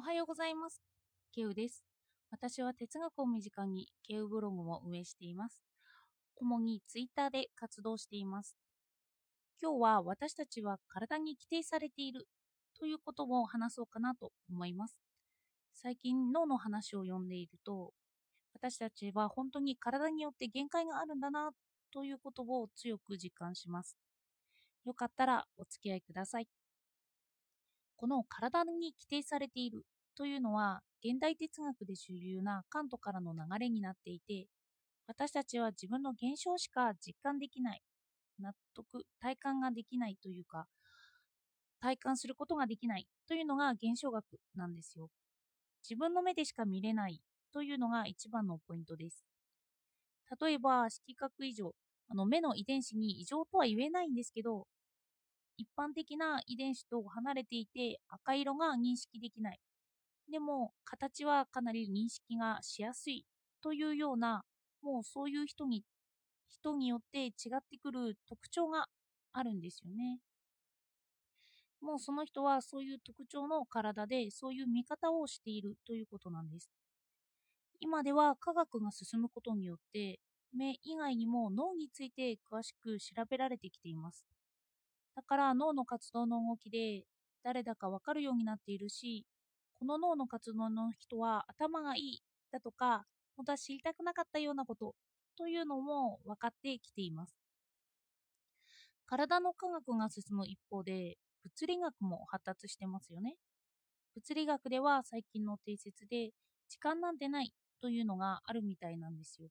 おはようございます。ケウです。私は哲学を身近にケウブログも運営しています。主にツイッターで活動しています。今日は私たちは体に規定されているということを話そうかなと思います。最近脳の話を読んでいると、私たちは本当に体によって限界があるんだなということを強く実感します。よかったらお付き合いください。この体に規定されているというのは現代哲学で主流なカントからの流れになっていて私たちは自分の現象しか実感できない納得体感ができないというか体感することができないというのが現象学なんですよ自分の目でしか見れないというのが一番のポイントです例えば色覚異常あの目の遺伝子に異常とは言えないんですけど一般的な遺伝子と離れていて赤色が認識できない。でも形はかなり認識がしやすいというようなもうそういう人に人によって違ってくる特徴があるんですよね。もうその人はそういう特徴の体でそういう見方をしているということなんです。今では科学が進むことによって目以外にも脳について詳しく調べられてきています。だから脳の活動の動きで誰だかわかるようになっているし、この脳の活動の人は頭がいいだとか、本当は知りたくなかったようなことというのも分かってきています。体の科学が進む一方で、物理学も発達してますよね。物理学では最近の定説で、時間なんてないというのがあるみたいなんですよ。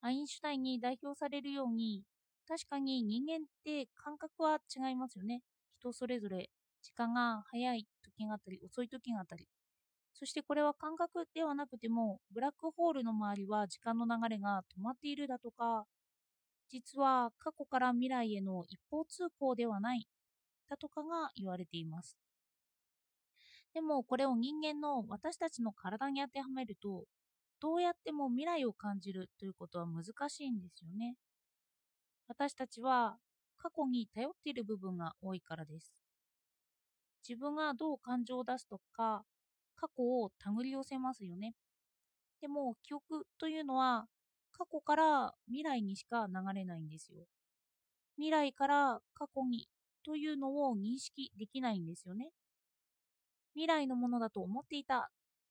アインシュタインに代表されるように、確かに人間って感覚は違いますよね。人それぞれ時間が早い時があったり遅い時があったり。そしてこれは感覚ではなくてもブラックホールの周りは時間の流れが止まっているだとか実は過去から未来への一方通行ではないだとかが言われています。でもこれを人間の私たちの体に当てはめるとどうやっても未来を感じるということは難しいんですよね。私たちは過去に頼っている部分が多いからです。自分がどう感情を出すとか、過去を手繰り寄せますよね。でも、記憶というのは、過去から未来にしか流れないんですよ。未来から過去にというのを認識できないんですよね。未来のものだと思っていた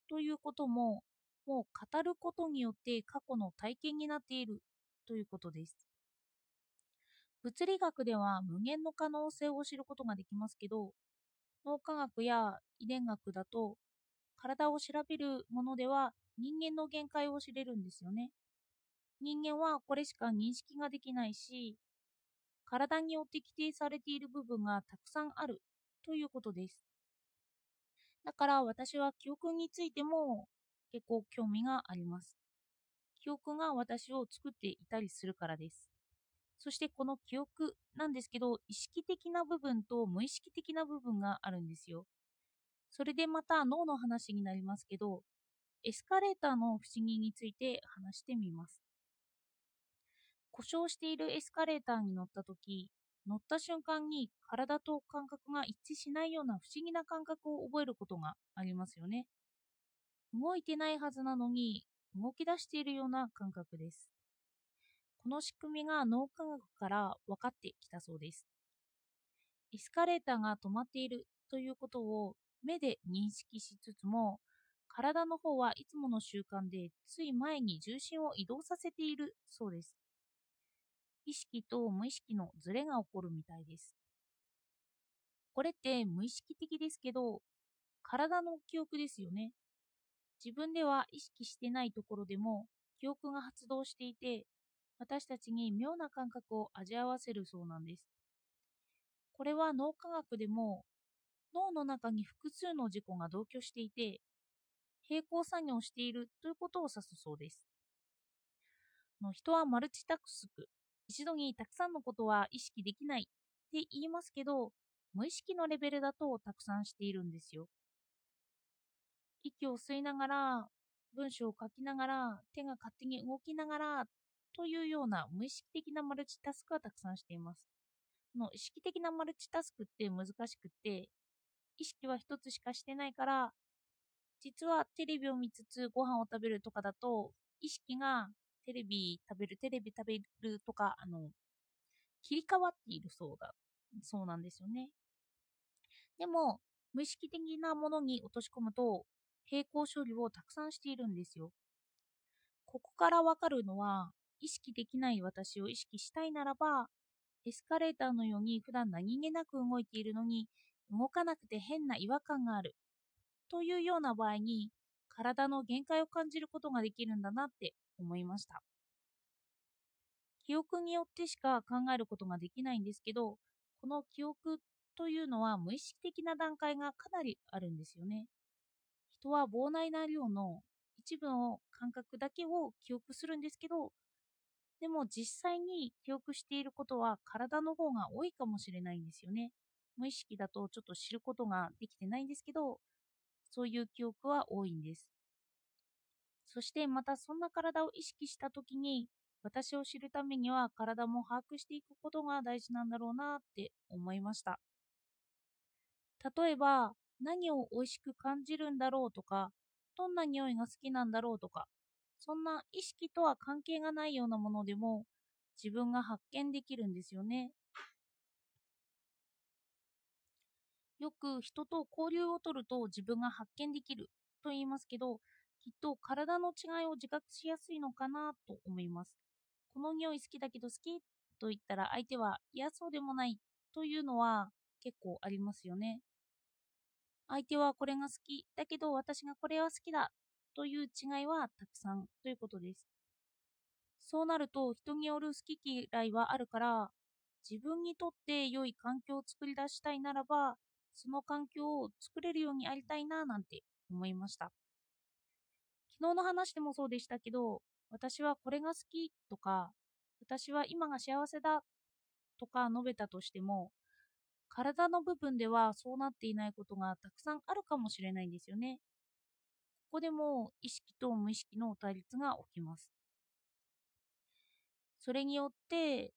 ということも、もう語ることによって過去の体験になっているということです。物理学では無限の可能性を知ることができますけど、脳科学や遺伝学だと体を調べるものでは人間の限界を知れるんですよね。人間はこれしか認識ができないし、体によって規定されている部分がたくさんあるということです。だから私は記憶についても結構興味があります。記憶が私を作っていたりするからです。そしてこの記憶なんですけど、意識的な部分と無意識的な部分があるんですよ。それでまた脳の話になりますけど、エスカレーターの不思議について話してみます。故障しているエスカレーターに乗った時、乗った瞬間に体と感覚が一致しないような不思議な感覚を覚えることがありますよね。動いてないはずなのに動き出しているような感覚です。この仕組みが脳科学から分かってきたそうです。エスカレーターが止まっているということを目で認識しつつも、体の方はいつもの習慣でつい前に重心を移動させているそうです。意識と無意識のズレが起こるみたいです。これって無意識的ですけど、体の記憶ですよね。自分では意識してないところでも記憶が発動していて、私たちに妙な感覚を味わわせるそうなんです。これは脳科学でも脳の中に複数の事故が同居していて並行作業しているということを指すそうです。の人はマルチタクスク一度にたくさんのことは意識できないって言いますけど無意識のレベルだとたくさんしているんですよ。息を吸いながら文章を書きながら手が勝手に動きながらというような無意識的なマルチタスクはたくさんしています。の意識的なマルチタスクって難しくて、意識は一つしかしてないから、実はテレビを見つつご飯を食べるとかだと意識がテレビ食べるテレビ食べるとかあの切り替わっているそうだそうなんですよねでも無意識的なものに落とし込むと並行処理をたくさんしているんですよここからわかるのは意識できない私を意識したいならばエスカレーターのように普段何気なく動いているのに動かなくて変な違和感がある。というような場合に体の限界を感じることができるんだなって思いました。記憶によってしか考えることができないんですけどこの記憶というのは無意識的な段階がかなりあるんですよね。人は膨大な量の一部の感覚だけを記憶するんですけどでも実際に記憶していることは体の方が多いかもしれないんですよね。無意識だとちょっと知ることができてないんですけどそういう記憶は多いんです。そしてまたそんな体を意識した時に私を知るためには体も把握していくことが大事なんだろうなって思いました。例えば何を美味しく感じるんだろうとかどんな匂いが好きなんだろうとかそんな意識とは関係がないようなものでも自分が発見できるんですよね。よく人と交流をとると自分が発見できると言いますけどきっと体の違いを自覚しやすいのかなと思います。この匂い好きだけど好きと言ったら相手は嫌そうでもないというのは結構ありますよね。相手はこれが好きだけど私がこれは好きだという違いはたくさんということです。そうなると人による好き嫌いはあるから自分にとって良い環境を作り出したいならばその環境を作れるようにありたいななんて思いました。昨日の話でもそうでしたけど私はこれが好きとか私は今が幸せだとか述べたとしても体の部分ではそうなっていないことがたくさんあるかもしれないんですよね。ここでも意識と無意識の対立が起きますそれによって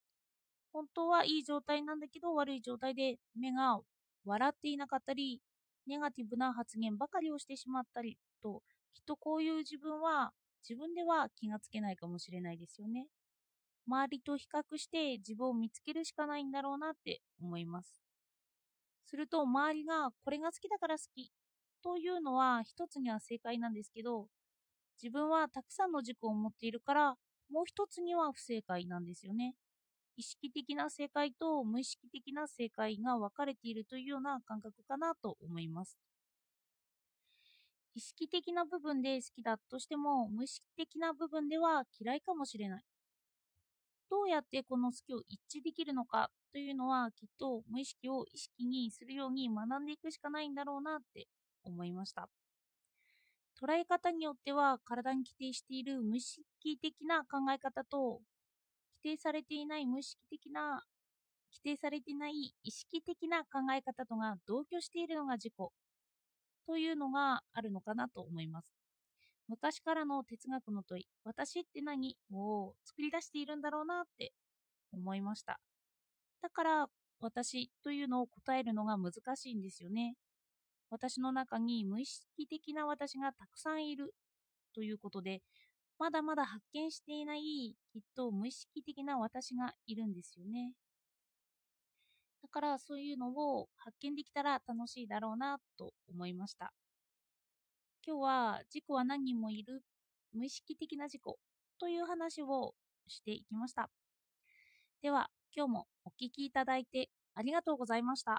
本当はいい状態なんだけど悪い状態で目が笑っていなかったり、ネガティブな発言ばかりをしてしまったりと、きっとこういう自分は自分では気がつけないかもしれないですよね。周りと比較して自分を見つけるしかないんだろうなって思います。すると周りがこれが好きだから好きというのは一つには正解なんですけど、自分はたくさんの軸を持っているからもう一つには不正解なんですよね。意識的な正解と無意識的な正解が分かれているというような感覚かなと思います。意識的な部分で好きだとしても無意識的な部分では嫌いかもしれない。どうやってこの好きを一致できるのかというのはきっと無意識を意識にするように学んでいくしかないんだろうなって思いました。捉え方によっては体に規定している無意識的な考え方と規定されていない無意識的な規定されていない意識的な考え方とが同居しているのが自己というのがあるのかなと思います。昔からの哲学の問い、私って何を作り出しているんだろうなって思いました。だから私というのを答えるのが難しいんですよね。私の中に無意識的な私がたくさんいるということで、まだまだ発見していないきっと無意識的な私がいるんですよね。だからそういうのを発見できたら楽しいだろうなと思いました。今日は自己は何人もいる無意識的な自己という話をしていきました。では今日もお聴きいただいてありがとうございました。